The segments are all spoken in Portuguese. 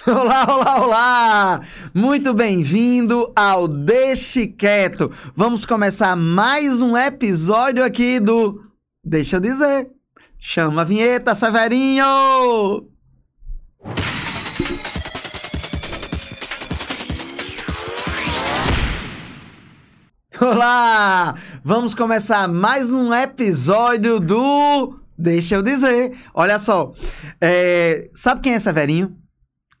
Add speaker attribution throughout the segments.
Speaker 1: Olá, olá, olá! Muito bem-vindo ao Deixe Quieto. Vamos começar mais um episódio aqui do Deixa eu dizer. Chama a vinheta, Severinho! Olá! Vamos começar mais um episódio do Deixa eu dizer. Olha só, é, sabe quem é Severinho?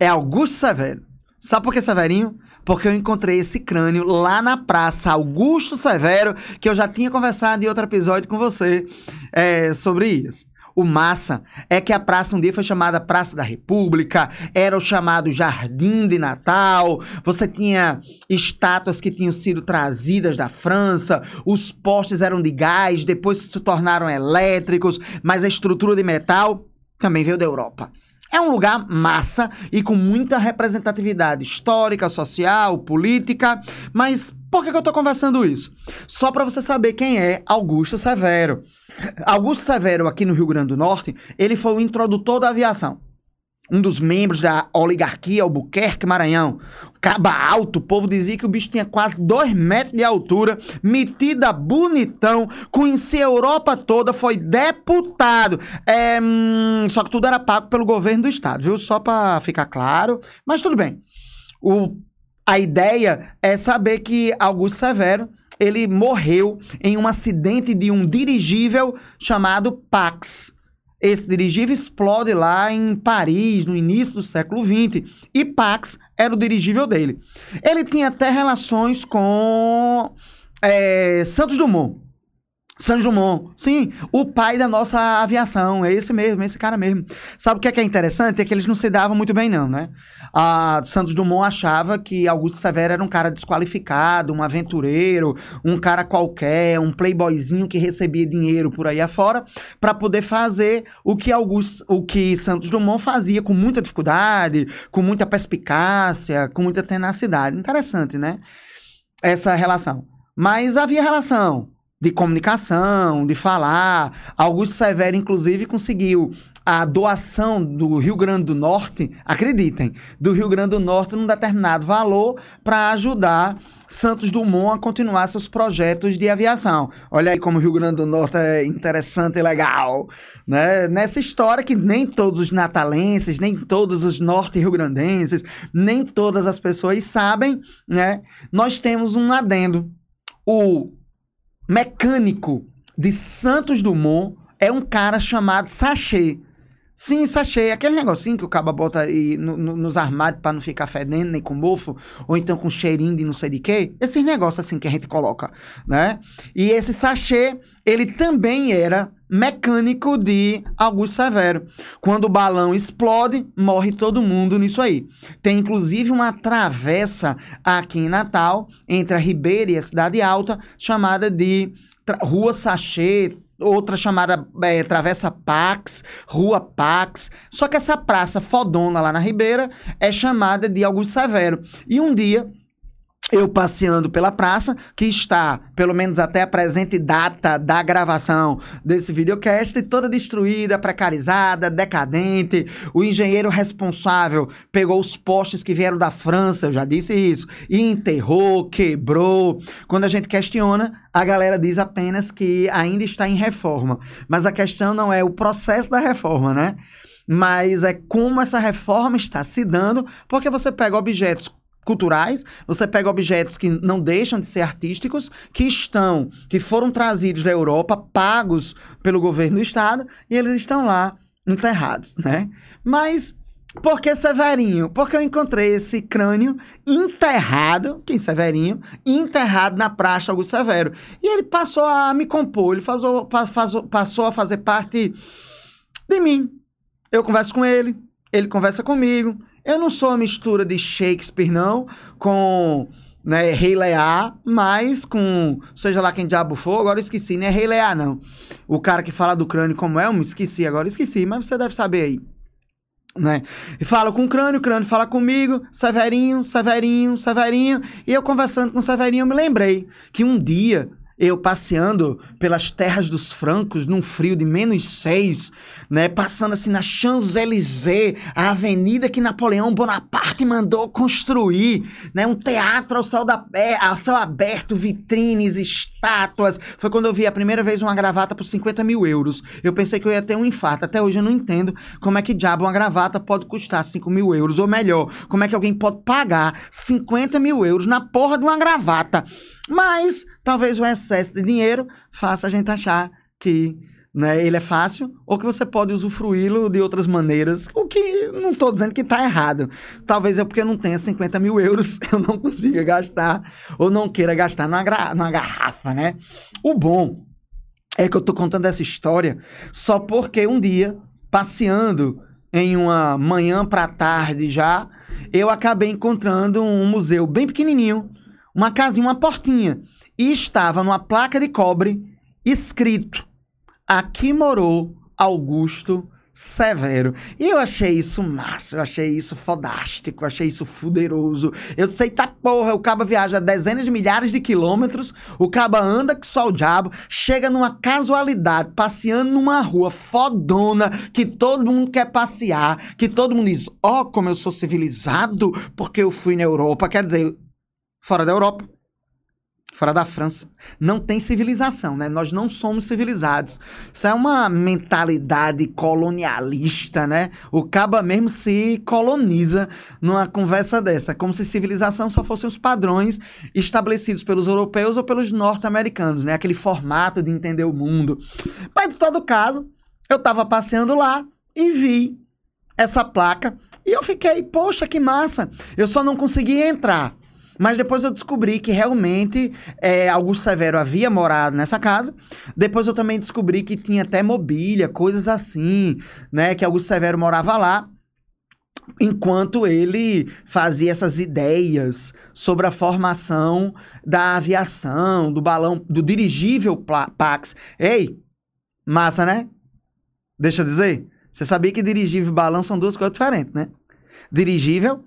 Speaker 1: É Augusto Severo. Sabe por que Severinho? Porque eu encontrei esse crânio lá na praça Augusto Severo, que eu já tinha conversado em outro episódio com você é, sobre isso. O massa é que a praça um dia foi chamada Praça da República, era o chamado Jardim de Natal, você tinha estátuas que tinham sido trazidas da França, os postes eram de gás, depois se tornaram elétricos, mas a estrutura de metal também veio da Europa. É um lugar massa e com muita representatividade histórica, social, política. Mas por que, eu estou conversando isso? Só para você saber quem é Augusto Severo. Augusto Severo, aqui no Rio Grande do Norte, ele foi o introdutor da aviação. Um dos membros da oligarquia Albuquerque Maranhão. Caba alto, o povo dizia que o bicho tinha quase dois metros de altura, metida bonitão, conhecia a Europa toda, foi deputado. É, hum, só que tudo era pago pelo governo do estado, viu? Só para ficar claro. Mas tudo bem. O, a ideia é saber que Augusto Severo ele morreu em um acidente de um dirigível chamado Pax. Esse dirigível explode lá em Paris, no início do século XX, e Pax era o dirigível dele. Ele tinha até relações com é, Santos Dumont. Santos Dumont, sim, o pai da nossa aviação, é esse mesmo, esse cara mesmo. Sabe o que é, que é interessante? É que eles não se davam muito bem, não, né? A Santos Dumont achava que Augusto Severo era um cara desqualificado, um aventureiro, um cara qualquer, um playboyzinho que recebia dinheiro por aí afora, para poder fazer o que Augusto, o que Santos Dumont fazia com muita dificuldade, com muita perspicácia, com muita tenacidade. Interessante, né? Essa relação. Mas havia relação de comunicação, de falar. Augusto Severo, inclusive, conseguiu a doação do Rio Grande do Norte, acreditem, do Rio Grande do Norte num determinado valor para ajudar Santos Dumont a continuar seus projetos de aviação. Olha aí como o Rio Grande do Norte é interessante e legal. Né? Nessa história que nem todos os natalenses, nem todos os norte-rio-grandenses, nem todas as pessoas sabem, né? nós temos um adendo. O mecânico de Santos Dumont é um cara chamado Sachê. Sim, sachê. Aquele negocinho que o cabo bota aí no, no, nos armários para não ficar fedendo nem com mofo, ou então com cheirinho de não sei de quê. Esses negócios assim que a gente coloca, né? E esse sachê, ele também era mecânico de Augusto Severo. Quando o balão explode, morre todo mundo nisso aí. Tem inclusive uma travessa aqui em Natal, entre a Ribeira e a Cidade Alta, chamada de Rua Sachê, outra chamada é, Travessa Pax, Rua Pax. Só que essa praça fodona lá na Ribeira é chamada de Augusto Severo. E um dia eu passeando pela praça, que está, pelo menos até a presente data da gravação desse videocast, toda destruída, precarizada, decadente. O engenheiro responsável pegou os postes que vieram da França, eu já disse isso, e enterrou, quebrou. Quando a gente questiona, a galera diz apenas que ainda está em reforma. Mas a questão não é o processo da reforma, né? Mas é como essa reforma está se dando, porque você pega objetos culturais, você pega objetos que não deixam de ser artísticos, que estão, que foram trazidos da Europa, pagos pelo governo do estado, e eles estão lá enterrados, né? Mas por que Severinho? Porque eu encontrei esse crânio enterrado, quem Severinho, enterrado na praça Augusto Severo. E ele passou a me compor, ele passou, passou, passou a fazer parte de mim. Eu converso com ele, ele conversa comigo, eu não sou uma mistura de Shakespeare, não, com né, Rei Lear, mas com, seja lá quem diabo for, agora eu esqueci, não é Rei Lear, não. O cara que fala do crânio como é, eu me esqueci, agora esqueci, mas você deve saber aí. Né? E fala com o crânio, o crânio fala comigo, Severinho, Severinho, Severinho, e eu conversando com o Severinho, eu me lembrei que um dia eu passeando pelas terras dos francos num frio de menos seis, né? Passando assim na Champs-Élysées, a avenida que Napoleão Bonaparte mandou construir, né? Um teatro ao céu, da, ao céu aberto, vitrines, estátuas. Foi quando eu vi a primeira vez uma gravata por 50 mil euros. Eu pensei que eu ia ter um infarto. Até hoje eu não entendo como é que diabo uma gravata pode custar 5 mil euros. Ou melhor, como é que alguém pode pagar 50 mil euros na porra de uma gravata. Mas talvez o excesso de dinheiro faça a gente achar que né, ele é fácil ou que você pode usufruí-lo de outras maneiras, o que não estou dizendo que está errado. Talvez é porque eu não tenha 50 mil euros, eu não consiga gastar ou não queira gastar numa, numa garrafa, né? O bom é que eu estou contando essa história só porque um dia, passeando em uma manhã para tarde já, eu acabei encontrando um museu bem pequenininho uma casinha, uma portinha. E estava numa placa de cobre escrito: Aqui morou Augusto Severo. E eu achei isso massa, eu achei isso fodástico, eu achei isso fuderoso. Eu sei, tá porra, o caba viaja dezenas de milhares de quilômetros, o caba anda que só o diabo, chega numa casualidade, passeando numa rua fodona, que todo mundo quer passear, que todo mundo diz, ó, oh, como eu sou civilizado, porque eu fui na Europa. Quer dizer, fora da Europa, fora da França, não tem civilização, né? Nós não somos civilizados. Isso é uma mentalidade colonialista, né? O caba mesmo se coloniza numa conversa dessa, como se civilização só fossem os padrões estabelecidos pelos europeus ou pelos norte-americanos, né? Aquele formato de entender o mundo. Mas, de todo caso, eu estava passeando lá e vi essa placa e eu fiquei, poxa, que massa! Eu só não consegui entrar mas depois eu descobri que realmente é, Augusto Severo havia morado nessa casa. Depois eu também descobri que tinha até mobília, coisas assim, né? Que Augusto Severo morava lá enquanto ele fazia essas ideias sobre a formação da aviação, do balão, do dirigível Pax. Ei, massa, né? Deixa eu dizer. Você sabia que dirigível e balão são duas coisas diferentes, né? Dirigível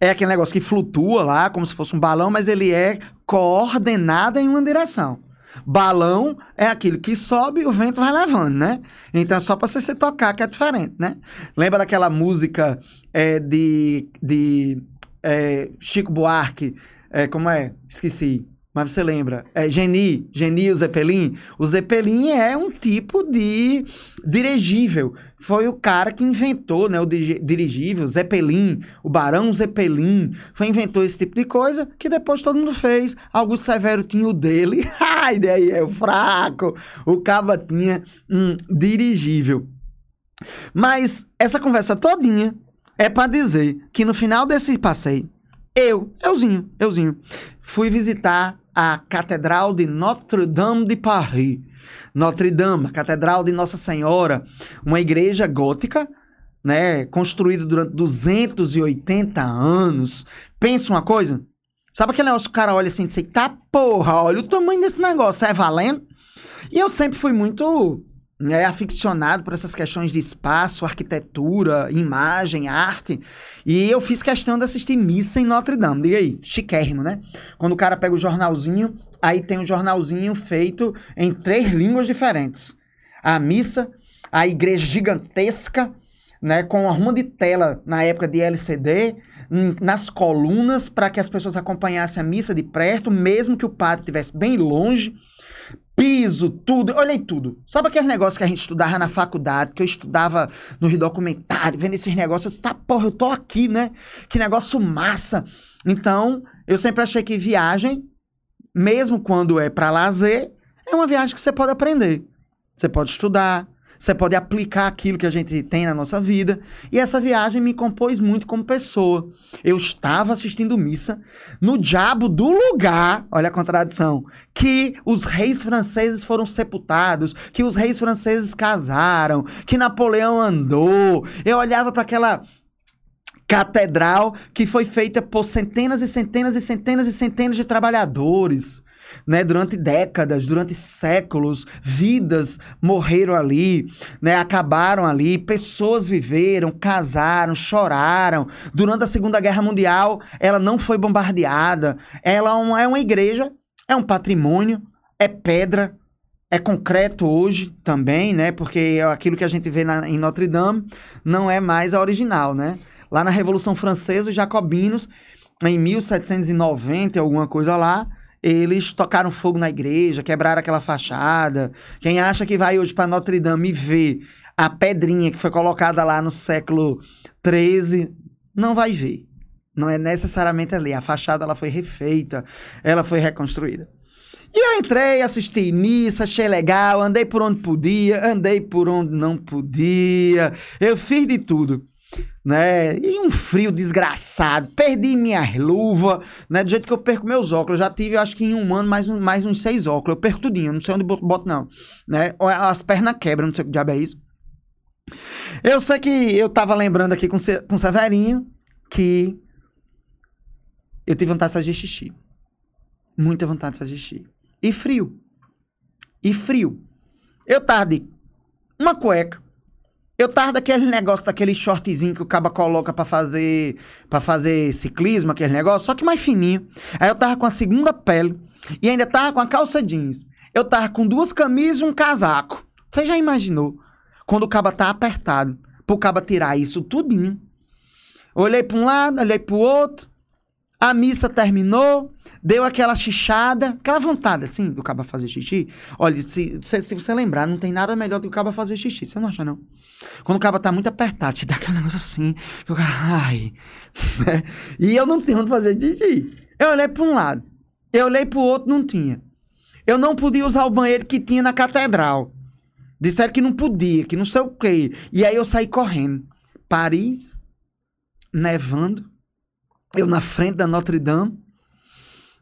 Speaker 1: é aquele negócio que flutua lá, como se fosse um balão, mas ele é coordenado em uma direção. Balão é aquilo que sobe e o vento vai levando, né? Então, só para você se tocar que é diferente, né? Lembra daquela música é, de, de é, Chico Buarque? É, como é? Esqueci. Mas você lembra? É Geni, Geni o Zeppelin. O Zeppelin é um tipo de dirigível. Foi o cara que inventou né, o dirigível, Zeppelin, o Barão Zeppelin. Foi inventou esse tipo de coisa que depois todo mundo fez. Augusto Severo tinha o dele. Ai, daí é o fraco. O Caba tinha um dirigível. Mas essa conversa todinha é para dizer que no final desse passeio, eu, euzinho, euzinho, fui visitar a Catedral de Notre-Dame de Paris. Notre-Dame, Catedral de Nossa Senhora, uma igreja gótica, né, construída durante 280 anos. Pensa uma coisa, sabe aquele negócio que o cara olha assim e diz, tá porra, olha o tamanho desse negócio, é valendo? E eu sempre fui muito é aficionado por essas questões de espaço, arquitetura, imagem, arte. E eu fiz questão de assistir missa em Notre Dame. Diga aí, chiquérrimo, né? Quando o cara pega o jornalzinho, aí tem um jornalzinho feito em três línguas diferentes. A missa, a igreja gigantesca, né, com uma ruma de tela na época de LCD, nas colunas para que as pessoas acompanhassem a missa de perto, mesmo que o padre estivesse bem longe piso, tudo, olhei tudo. Sabe aquele negócio que a gente estudava na faculdade, que eu estudava no Rio Documentário, vendo esses negócios, eu, tá, porra, eu tô aqui, né? Que negócio massa. Então, eu sempre achei que viagem, mesmo quando é para lazer, é uma viagem que você pode aprender. Você pode estudar, você pode aplicar aquilo que a gente tem na nossa vida. E essa viagem me compôs muito como pessoa. Eu estava assistindo missa no diabo do lugar, olha a contradição, que os reis franceses foram sepultados, que os reis franceses casaram, que Napoleão andou. Eu olhava para aquela catedral que foi feita por centenas e centenas e centenas e centenas de trabalhadores né? Durante décadas, durante séculos, vidas morreram ali, né? Acabaram ali, pessoas viveram, casaram, choraram. Durante a Segunda Guerra Mundial, ela não foi bombardeada. Ela é uma igreja, é um patrimônio é pedra, é concreto hoje também, né? Porque aquilo que a gente vê na, em Notre Dame não é mais a original, né? Lá na Revolução Francesa, os jacobinos, em 1790, alguma coisa lá, eles tocaram fogo na igreja, quebraram aquela fachada. Quem acha que vai hoje para Notre Dame e vê a pedrinha que foi colocada lá no século XIII, não vai ver. Não é necessariamente ali. A fachada ela foi refeita, ela foi reconstruída. E eu entrei, assisti missa, achei legal, andei por onde podia, andei por onde não podia, eu fiz de tudo. Né? E um frio desgraçado, perdi minha luva, né? Do jeito que eu perco meus óculos, já tive, acho que em um ano, mais, mais uns seis óculos, eu perco tudinho, não sei onde boto, não, né? As pernas quebram, não sei o que diabo é isso. Eu sei que eu tava lembrando aqui com, com Severinho que eu tive vontade de fazer xixi. Muita vontade de fazer xixi. E frio. E frio. Eu tava de uma cueca. Eu tava daquele negócio, daquele shortzinho que o caba coloca para fazer para fazer ciclismo, aquele negócio, só que mais fininho. Aí eu tava com a segunda pele e ainda tava com a calça jeans. Eu tava com duas camisas e um casaco. Você já imaginou? Quando o caba tá apertado, pro caba tirar isso tudinho. Olhei para um lado, olhei pro outro. A missa terminou, deu aquela chichada, aquela vontade, assim, do caba fazer xixi. Olha, se, se, se, você lembrar, não tem nada melhor do que o caba fazer xixi. Você não acha, não? Quando o caba tá muito apertado, te dá aquele negócio assim, que o cara, ai. Né? e eu não tenho onde fazer xixi. Eu olhei para um lado, eu olhei para o outro, não tinha. Eu não podia usar o banheiro que tinha na catedral. Disseram que não podia, que não sei o quê. E aí eu saí correndo. Paris, nevando eu na frente da Notre Dame,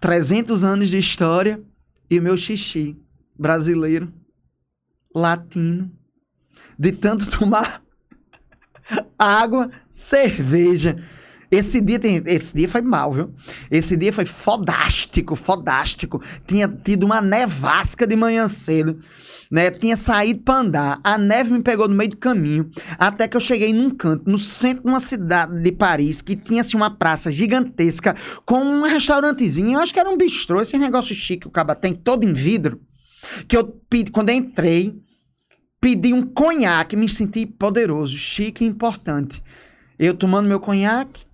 Speaker 1: 300 anos de história, e o meu xixi brasileiro, latino, de tanto tomar água, cerveja. Esse dia, tem, esse dia foi mal, viu? Esse dia foi fodástico, fodástico. Tinha tido uma nevasca de manhã cedo né? Tinha saído para andar, a neve me pegou no meio do caminho, até que eu cheguei num canto, no centro de uma cidade de Paris, que tinha assim uma praça gigantesca com um restaurantezinho, eu acho que era um bistrô, esse negócio chique que o caba tem todo em vidro, que eu pedi, quando eu entrei, pedi um conhaque, me senti poderoso, chique e importante. Eu tomando meu conhaque,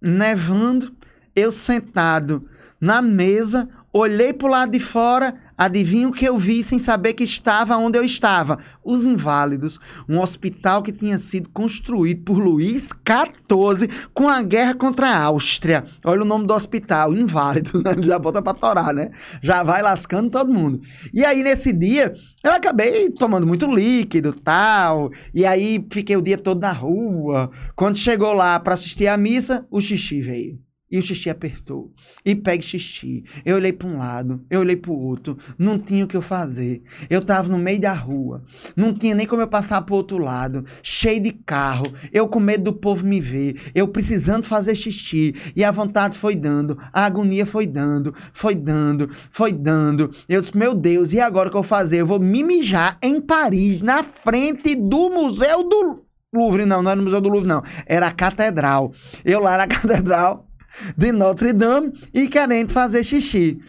Speaker 1: nevando, eu sentado na mesa, olhei pro lado de fora, Adivinha o que eu vi sem saber que estava onde eu estava? Os Inválidos, um hospital que tinha sido construído por Luís XIV com a guerra contra a Áustria. Olha o nome do hospital, Inválidos, né? já bota pra torar, né? Já vai lascando todo mundo. E aí, nesse dia, eu acabei tomando muito líquido tal, e aí fiquei o dia todo na rua. Quando chegou lá para assistir a missa, o xixi veio. E o xixi apertou. E pegue xixi. Eu olhei para um lado, eu olhei para o outro. Não tinha o que eu fazer. Eu estava no meio da rua. Não tinha nem como eu passar para o outro lado. Cheio de carro. Eu com medo do povo me ver. Eu precisando fazer xixi. E a vontade foi dando. A agonia foi dando. Foi dando. Foi dando. Eu disse, meu Deus, e agora o que eu vou fazer? Eu vou me mijar em Paris, na frente do Museu do Louvre. Não, não era no Museu do Louvre, não. Era a Catedral. Eu lá na Catedral de Notre Dame e querendo fazer xixi.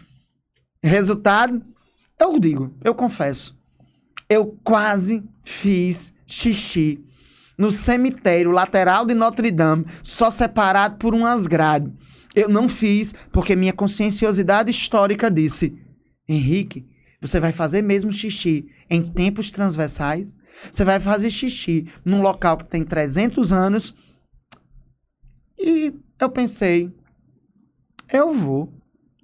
Speaker 1: Resultado, eu digo, eu confesso, eu quase fiz xixi no cemitério lateral de Notre Dame, só separado por umas grades. Eu não fiz porque minha conscienciosidade histórica disse: Henrique, você vai fazer mesmo xixi em tempos transversais? Você vai fazer xixi num local que tem 300 anos? E eu pensei, eu vou.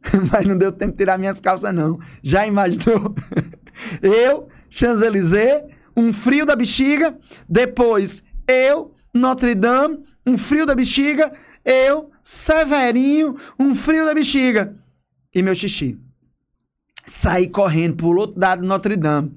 Speaker 1: Mas não deu tempo de tirar minhas calças, não. Já imaginou? eu, Champs-Élysées, um frio da bexiga. Depois, eu, Notre Dame, um frio da bexiga. Eu, Severinho, um frio da bexiga. E meu xixi. Saí correndo pro outro lado de Notre Dame.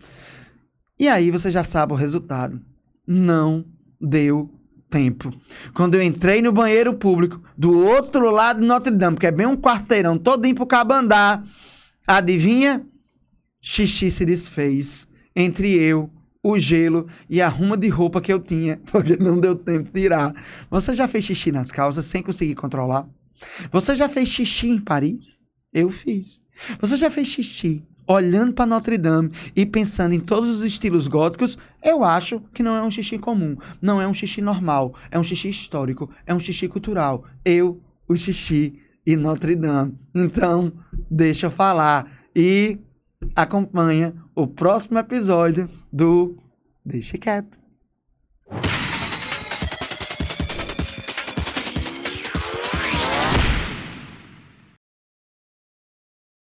Speaker 1: E aí você já sabe o resultado. Não deu tempo. Quando eu entrei no banheiro público, do outro lado de Notre Dame, que é bem um quarteirão todinho pro cabo andar, adivinha? Xixi se desfez entre eu, o gelo e a ruma de roupa que eu tinha, porque não deu tempo de tirar. Você já fez xixi nas calças sem conseguir controlar? Você já fez xixi em Paris? Eu fiz. Você já fez xixi olhando para Notre Dame e pensando em todos os estilos góticos, eu acho que não é um xixi comum, não é um xixi normal, é um xixi histórico, é um xixi cultural. Eu, o xixi e Notre Dame. Então, deixa eu falar e acompanha o próximo episódio do Deixa Quieto.